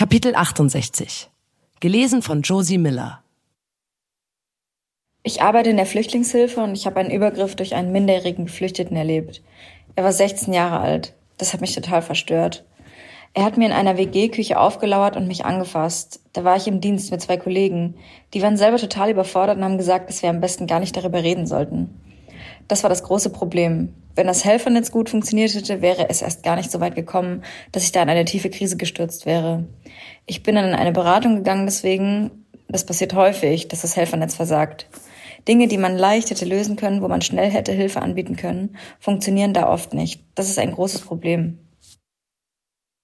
Kapitel 68. Gelesen von Josie Miller. Ich arbeite in der Flüchtlingshilfe und ich habe einen Übergriff durch einen minderjährigen Geflüchteten erlebt. Er war 16 Jahre alt. Das hat mich total verstört. Er hat mir in einer WG-Küche aufgelauert und mich angefasst. Da war ich im Dienst mit zwei Kollegen. Die waren selber total überfordert und haben gesagt, dass wir am besten gar nicht darüber reden sollten. Das war das große Problem. Wenn das Helfernetz gut funktioniert hätte, wäre es erst gar nicht so weit gekommen, dass ich da in eine tiefe Krise gestürzt wäre. Ich bin dann in eine Beratung gegangen, deswegen, das passiert häufig, dass das Helfernetz versagt. Dinge, die man leicht hätte lösen können, wo man schnell hätte Hilfe anbieten können, funktionieren da oft nicht. Das ist ein großes Problem.